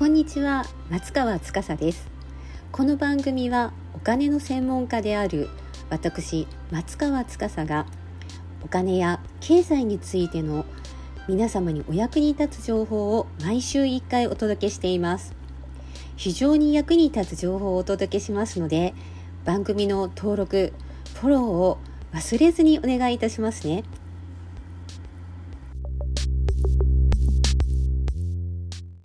こんにちは松川司ですこの番組はお金の専門家である私松川司がお金や経済についての皆様にお役に立つ情報を毎週1回お届けしています非常に役に立つ情報をお届けしますので番組の登録フォローを忘れずにお願いいたしますね。